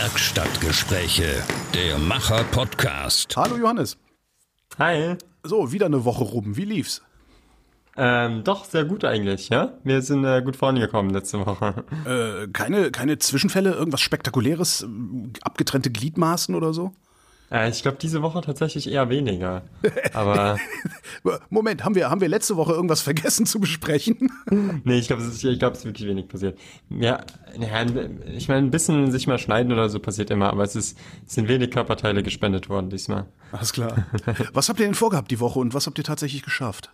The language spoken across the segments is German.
Werkstattgespräche, der Macher-Podcast. Hallo Johannes. Hi. So, wieder eine Woche rum. Wie lief's? Ähm, doch, sehr gut eigentlich, ja. Wir sind äh, gut vorangekommen letzte Woche. Äh, keine, keine Zwischenfälle, irgendwas Spektakuläres, abgetrennte Gliedmaßen oder so? Äh, ich glaube, diese Woche tatsächlich eher weniger. Aber Moment, haben wir, haben wir letzte Woche irgendwas vergessen zu besprechen? nee, ich glaube, es ist, ich glaub, es ist wirklich wenig passiert. Ja, ja ich meine, ein bisschen sich mal schneiden oder so passiert immer, aber es, ist, es sind wenig Körperteile gespendet worden diesmal. Alles klar. Was habt ihr denn vorgehabt die Woche und was habt ihr tatsächlich geschafft?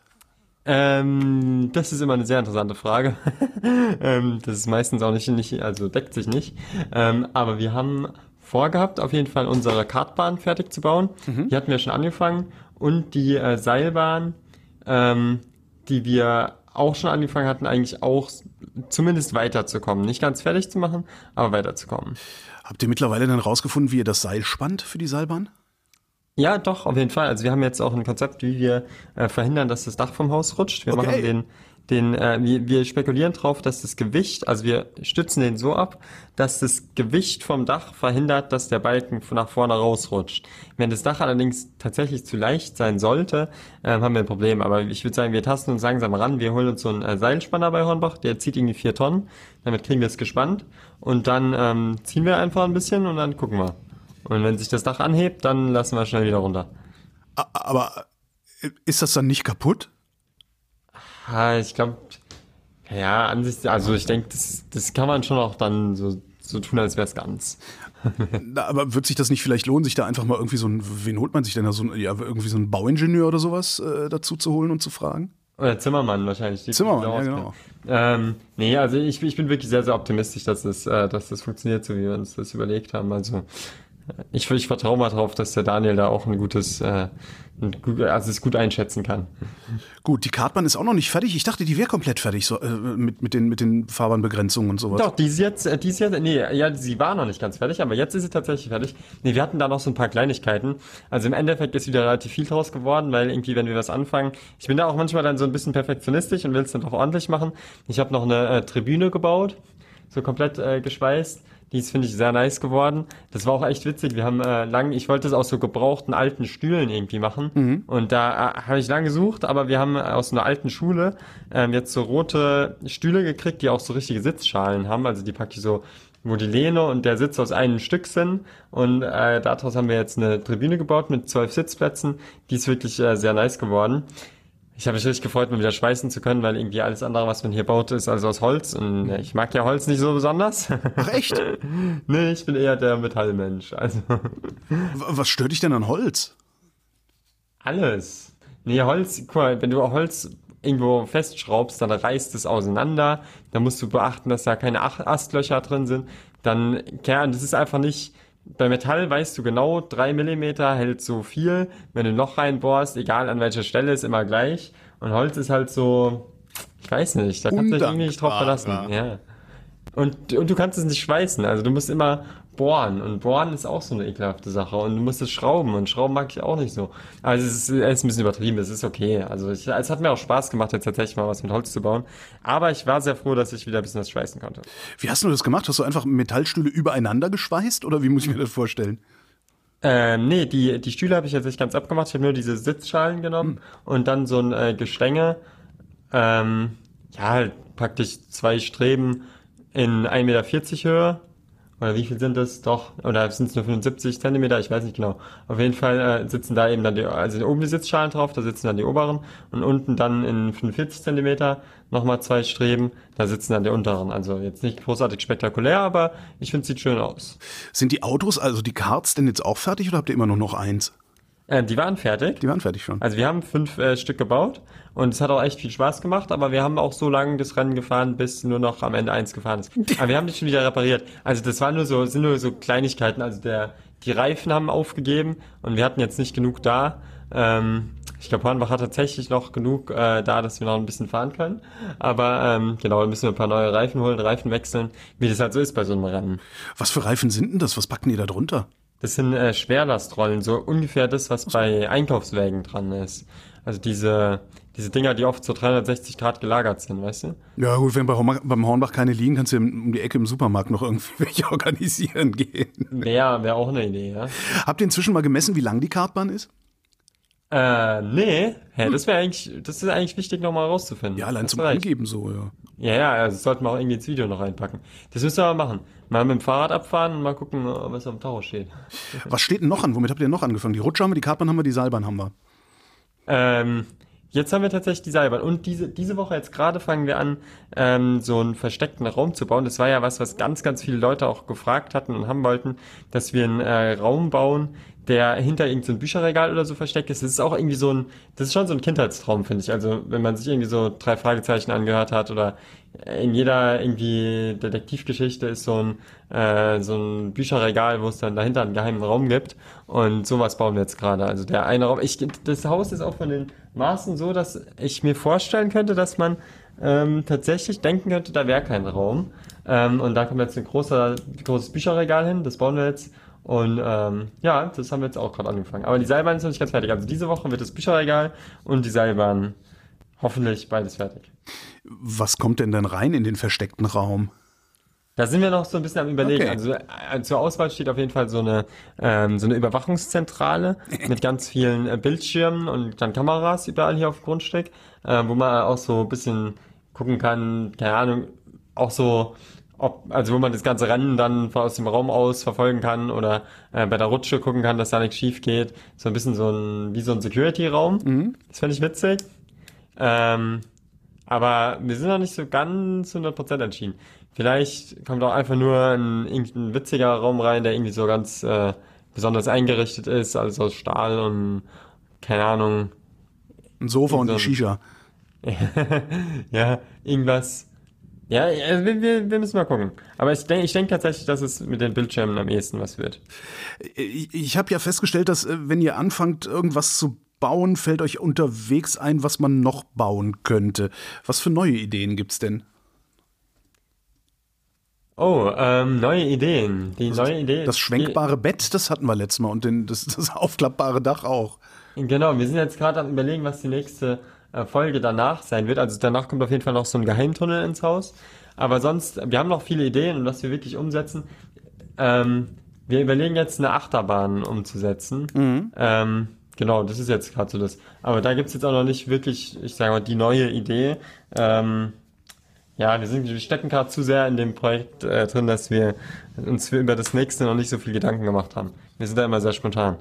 Ähm, das ist immer eine sehr interessante Frage. ähm, das ist meistens auch nicht, nicht also deckt sich nicht. Ähm, aber wir haben vorgehabt, auf jeden Fall unsere Kartbahn fertig zu bauen. Mhm. Die hatten wir schon angefangen. Und die äh, Seilbahn, ähm, die wir auch schon angefangen hatten, eigentlich auch zumindest weiterzukommen. Nicht ganz fertig zu machen, aber weiterzukommen. Habt ihr mittlerweile dann rausgefunden, wie ihr das Seil spannt für die Seilbahn? Ja, doch, auf jeden Fall. Also wir haben jetzt auch ein Konzept, wie wir äh, verhindern, dass das Dach vom Haus rutscht. Wir okay. machen den, den, äh, wir, wir spekulieren drauf, dass das Gewicht, also wir stützen den so ab, dass das Gewicht vom Dach verhindert, dass der Balken nach vorne rausrutscht. Wenn das Dach allerdings tatsächlich zu leicht sein sollte, äh, haben wir ein Problem. Aber ich würde sagen, wir tasten uns langsam ran. Wir holen uns so einen äh, Seilspanner bei Hornbach, der zieht irgendwie vier Tonnen. Damit kriegen wir es gespannt. Und dann ähm, ziehen wir einfach ein bisschen und dann gucken wir. Und wenn sich das Dach anhebt, dann lassen wir schnell wieder runter. Aber äh, ist das dann nicht kaputt? Ich glaube, ja, an sich, also ich denke, das, das kann man schon auch dann so, so tun, als wäre es ganz. aber wird sich das nicht vielleicht lohnen, sich da einfach mal irgendwie so ein, wen holt man sich denn da so ein, ja, irgendwie so einen Bauingenieur oder sowas äh, dazu zu holen und zu fragen? Oder Zimmermann wahrscheinlich. Zimmermann, ja, genau. Ähm, nee, also ich, ich bin wirklich sehr, sehr optimistisch, dass das, äh, dass das funktioniert, so wie wir uns das überlegt haben. Also ich, ich vertraue mal drauf, dass der Daniel da auch ein gutes, äh, ein, also es gut einschätzen kann. Gut, die Kartbahn ist auch noch nicht fertig. Ich dachte, die wäre komplett fertig so, äh, mit, mit, den, mit den Fahrbahnbegrenzungen und sowas. Doch, die ist jetzt, äh, die ist jetzt, nee, ja, sie war noch nicht ganz fertig, aber jetzt ist sie tatsächlich fertig. Nee, wir hatten da noch so ein paar Kleinigkeiten. Also im Endeffekt ist wieder relativ viel draus geworden, weil irgendwie, wenn wir was anfangen, ich bin da auch manchmal dann so ein bisschen perfektionistisch und will es dann doch ordentlich machen. Ich habe noch eine äh, Tribüne gebaut, so komplett äh, geschweißt die ist, finde ich, sehr nice geworden. Das war auch echt witzig. Wir haben äh, lang, ich wollte es aus so gebrauchten alten Stühlen irgendwie machen. Mhm. Und da äh, habe ich lang gesucht, aber wir haben aus einer alten Schule ähm, jetzt so rote Stühle gekriegt, die auch so richtige Sitzschalen haben. Also die packe ich so wo die Lehne und der Sitz aus einem Stück sind. Und äh, daraus haben wir jetzt eine Tribüne gebaut mit zwölf Sitzplätzen. Die ist wirklich äh, sehr nice geworden. Ich habe mich richtig gefreut, mal wieder schweißen zu können, weil irgendwie alles andere, was man hier baut, ist also aus Holz. Und ich mag ja Holz nicht so besonders. Ach echt? nee, ich bin eher der Metallmensch. Also. Was stört dich denn an Holz? Alles. Nee, Holz, guck mal, wenn du Holz irgendwo festschraubst, dann reißt es auseinander. Dann musst du beachten, dass da keine Astlöcher drin sind. Dann, ja, das ist einfach nicht, bei Metall weißt du genau, drei Millimeter hält so viel. Wenn du ein Loch reinbohrst, egal an welcher Stelle, ist immer gleich. Und Holz ist halt so, ich weiß nicht, da kannst du dich irgendwie nicht drauf verlassen. Ja. Und, und du kannst es nicht schweißen. Also du musst immer bohren. Und bohren ist auch so eine ekelhafte Sache. Und du musst es schrauben. Und schrauben mag ich auch nicht so. Also es ist, es ist ein bisschen übertrieben. Es ist okay. Also ich, es hat mir auch Spaß gemacht, jetzt tatsächlich mal was mit Holz zu bauen. Aber ich war sehr froh, dass ich wieder ein bisschen was schweißen konnte. Wie hast du das gemacht? Hast du einfach Metallstühle übereinander geschweißt? Oder wie muss ich mir das vorstellen? Ähm, nee, die, die Stühle habe ich jetzt nicht ganz abgemacht. Ich habe nur diese Sitzschalen genommen hm. und dann so ein äh, Gestänge. Ähm, ja, halt praktisch zwei Streben in 1,40 Meter Höhe. Oder wie viel sind das? Doch, oder sind es nur 75 Zentimeter? Ich weiß nicht genau. Auf jeden Fall äh, sitzen da eben dann die, also oben die Sitzschalen drauf, da sitzen dann die oberen und unten dann in 45 Zentimeter nochmal zwei Streben, da sitzen dann die unteren. Also jetzt nicht großartig spektakulär, aber ich finde, es sieht schön aus. Sind die Autos, also die Karts denn jetzt auch fertig oder habt ihr immer nur noch eins? Äh, die waren fertig. Die waren fertig schon. Also wir haben fünf äh, Stück gebaut und es hat auch echt viel Spaß gemacht, aber wir haben auch so lange das Rennen gefahren, bis nur noch am Ende eins gefahren ist. Aber wir haben die schon wieder repariert. Also das waren nur so, sind nur so Kleinigkeiten. Also der, die Reifen haben aufgegeben und wir hatten jetzt nicht genug da. Ähm, ich glaube, Hornbach hat tatsächlich noch genug äh, da, dass wir noch ein bisschen fahren können. Aber ähm, genau, dann müssen wir ein paar neue Reifen holen, Reifen wechseln, wie das halt so ist bei so einem Rennen. Was für Reifen sind denn das? Was packen die da drunter? Das sind äh, Schwerlastrollen, so ungefähr das, was bei Einkaufswägen dran ist. Also diese, diese Dinger, die oft so 360 Grad gelagert sind, weißt du? Ja gut, wenn bei Hornbach, beim Hornbach keine liegen, kannst du um die Ecke im Supermarkt noch irgendwie welche organisieren gehen. Wäre wär auch eine Idee, ja. Habt ihr inzwischen mal gemessen, wie lang die Kartbahn ist? Äh, nee, hä, das wäre eigentlich, das ist eigentlich wichtig nochmal rauszufinden. Ja, allein Das zum reicht. Angeben so, ja. Ja, ja, also das sollten wir auch irgendwie ins Video noch reinpacken. Das müssen wir aber machen. Mal mit dem Fahrrad abfahren und mal gucken, was auf dem Tacho steht. Was steht denn noch an? Womit habt ihr noch angefangen? Die Rutsche haben wir, die Kartbahn haben wir, die Seilbahn haben wir. Ähm, jetzt haben wir tatsächlich die Seilbahn. Und diese, diese Woche jetzt gerade fangen wir an, ähm, so einen versteckten Raum zu bauen. Das war ja was, was ganz, ganz viele Leute auch gefragt hatten und haben wollten, dass wir einen äh, Raum bauen, der hinter irgendeinem so Bücherregal oder so versteckt ist. Das ist auch irgendwie so ein, das ist schon so ein Kindheitstraum, finde ich. Also wenn man sich irgendwie so drei Fragezeichen angehört hat oder in jeder irgendwie Detektivgeschichte ist so ein, äh, so ein Bücherregal, wo es dann dahinter einen geheimen Raum gibt. Und sowas bauen wir jetzt gerade. Also der eine Raum, ich, das Haus ist auch von den Maßen so, dass ich mir vorstellen könnte, dass man ähm, tatsächlich denken könnte, da wäre kein Raum. Ähm, und da kommt jetzt ein großer, großes Bücherregal hin, das bauen wir jetzt. Und ähm, ja, das haben wir jetzt auch gerade angefangen. Aber die Seilbahn ist noch nicht ganz fertig. Also diese Woche wird das Bücherregal und die Seilbahn hoffentlich beides fertig. Was kommt denn dann rein in den versteckten Raum? Da sind wir noch so ein bisschen am überlegen. Okay. Also äh, zur Auswahl steht auf jeden Fall so eine ähm, so eine Überwachungszentrale mit ganz vielen äh, Bildschirmen und dann Kameras überall hier auf dem Grundstück, äh, wo man auch so ein bisschen gucken kann, keine Ahnung, auch so ob, also wo man das ganze Rennen dann aus dem Raum aus verfolgen kann oder äh, bei der Rutsche gucken kann, dass da nichts schief geht. So ein bisschen so ein, wie so ein Security-Raum. Das fände ich witzig. Ähm, aber wir sind noch nicht so ganz 100% entschieden. Vielleicht kommt auch einfach nur ein, irgendein witziger Raum rein, der irgendwie so ganz äh, besonders eingerichtet ist, alles aus Stahl und keine Ahnung, Ein Sofa und So ein- Shisha. ja, irgendwas. Ja, also wir, wir, wir müssen mal gucken. Aber ich denke ich denk tatsächlich, dass es mit den Bildschirmen am ehesten was wird. Ich, ich habe ja festgestellt, dass äh, wenn ihr anfangt, irgendwas zu bauen, fällt euch unterwegs ein, was man noch bauen könnte. Was für neue Ideen gibt's denn? Oh, ähm, neue Ideen. Die neue Idee. Das schwenkbare Bett, das hatten wir letztes Mal und den, das, das aufklappbare Dach auch. Genau, wir sind jetzt gerade am überlegen, was die nächste äh, Folge danach sein wird. Also danach kommt auf jeden Fall noch so ein Geheimtunnel ins Haus. Aber sonst, wir haben noch viele Ideen und was wir wirklich umsetzen. Ähm, wir überlegen jetzt eine Achterbahn umzusetzen. Ähm, genau, das ist jetzt gerade so das. Aber da gibt's jetzt auch noch nicht wirklich, ich sage mal, die neue Idee. Ähm, ja, wir, sind, wir stecken gerade zu sehr in dem Projekt äh, drin, dass wir uns über das nächste noch nicht so viel Gedanken gemacht haben. Wir sind da immer sehr spontan.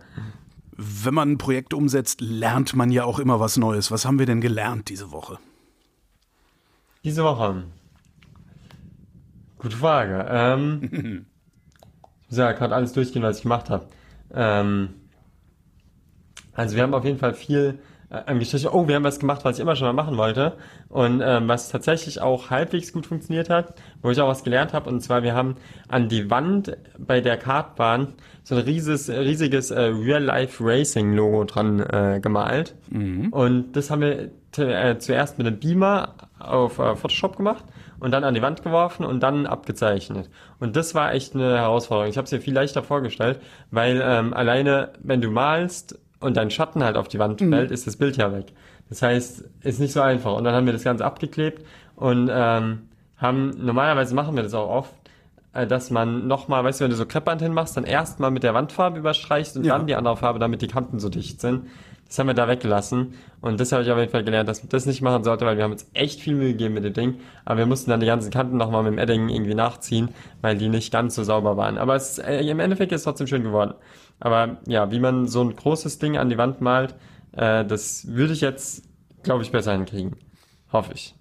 Wenn man ein Projekt umsetzt, lernt man ja auch immer was Neues. Was haben wir denn gelernt diese Woche? Diese Woche. Gute Frage. Ähm, ich muss ja gerade alles durchgehen, was ich gemacht habe. Ähm, also wir haben auf jeden Fall viel äh, an Geschichte. Oh, wir haben was gemacht, was ich immer schon mal machen wollte und ähm, was tatsächlich auch halbwegs gut funktioniert hat, wo ich auch was gelernt habe. Und zwar wir haben an die Wand bei der Kartbahn so ein riesiges, riesiges äh, Real-Life Racing Logo dran äh, gemalt. Und das haben wir äh, zuerst mit einem Beamer auf äh, Photoshop gemacht und dann an die Wand geworfen und dann abgezeichnet. Und das war echt eine Herausforderung. Ich habe es mir viel leichter vorgestellt, weil ähm, alleine, wenn du malst und dein Schatten halt auf die Wand fällt, ist das Bild ja weg. Das heißt, ist nicht so einfach. Und dann haben wir das Ganze abgeklebt und ähm, haben, normalerweise machen wir das auch oft, äh, dass man nochmal, weißt du, wenn du so Kreppband hinmachst, dann erstmal mit der Wandfarbe überstreichst und Ja. dann die andere Farbe, damit die Kanten so dicht sind. Das haben wir da weggelassen. Und das habe ich auf jeden Fall gelernt, dass man das nicht machen sollte, weil wir haben uns echt viel Mühe gegeben mit dem Ding. Aber wir mussten dann die ganzen Kanten nochmal mit dem Edding irgendwie nachziehen, weil die nicht ganz so sauber waren. Aber es, äh, im Endeffekt ist es trotzdem schön geworden. Aber ja, wie man so ein großes Ding an die Wand malt, äh, das würde ich jetzt, glaube ich, besser hinkriegen. Hoffe ich.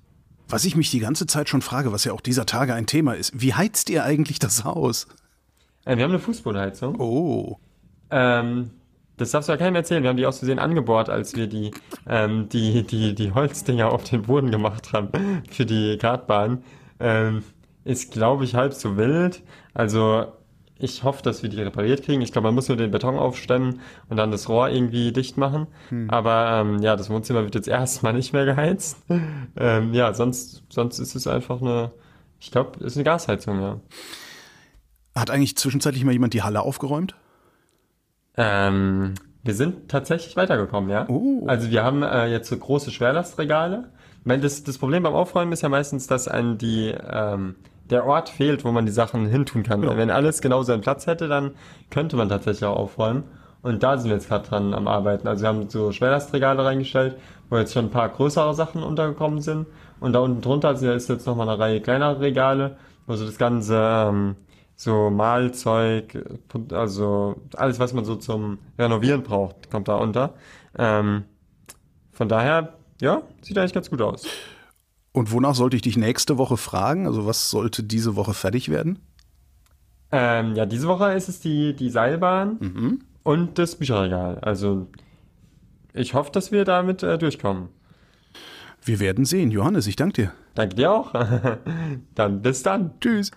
Was ich mich die ganze Zeit schon frage, was ja auch dieser Tage ein Thema ist, wie heizt ihr eigentlich das Haus? Äh, wir haben eine Fußbodenheizung. Oh. Ähm, das darfst du ja keinem erzählen. Wir haben die aus Versehen angebohrt, als wir die, ähm, die, die, die Holzdinger auf den Boden gemacht haben für die Kartbahn. Ähm, ist, glaube ich, halb so wild. Also ich hoffe, dass wir die repariert kriegen. Ich glaube, man muss nur den Beton aufstemmen und dann das Rohr irgendwie dicht machen. Aber ähm, ja, das Wohnzimmer wird jetzt erstmal nicht mehr geheizt. ähm, ja, sonst, sonst ist es einfach eine, ich glaube, es ist eine Gasheizung, ja. Hat eigentlich zwischenzeitlich mal jemand die Halle aufgeräumt? Ähm, wir sind tatsächlich weitergekommen, ja. Oh. Also wir haben äh, jetzt so große Schwerlastregale. Ich meine, das, das Problem beim Aufräumen ist ja meistens, dass einem die ähm, der Ort fehlt, wo man die Sachen hintun kann. Wenn alles genau seinen Platz hätte, dann könnte man tatsächlich auch aufräumen. Und da sind wir jetzt gerade dran am Arbeiten. Also wir haben so Schwerlastregale reingestellt, wo jetzt schon ein paar größere Sachen untergekommen sind. Und da unten drunter ist jetzt nochmal eine Reihe kleinerer Regale, wo so das ganze ähm, so Malzeug, also alles, was man so zum Renovieren braucht, kommt da unter. Ähm, von daher, ja, sieht eigentlich ganz gut aus. Und wonach sollte ich dich nächste Woche fragen? Also was sollte diese Woche fertig werden? Ähm, ja, diese Woche ist es die, die Seilbahn und das Bücherregal. Also ich hoffe, dass wir damit äh, durchkommen. Wir werden sehen. Johannes, ich danke dir. Danke dir auch. dann bis dann. Tschüss.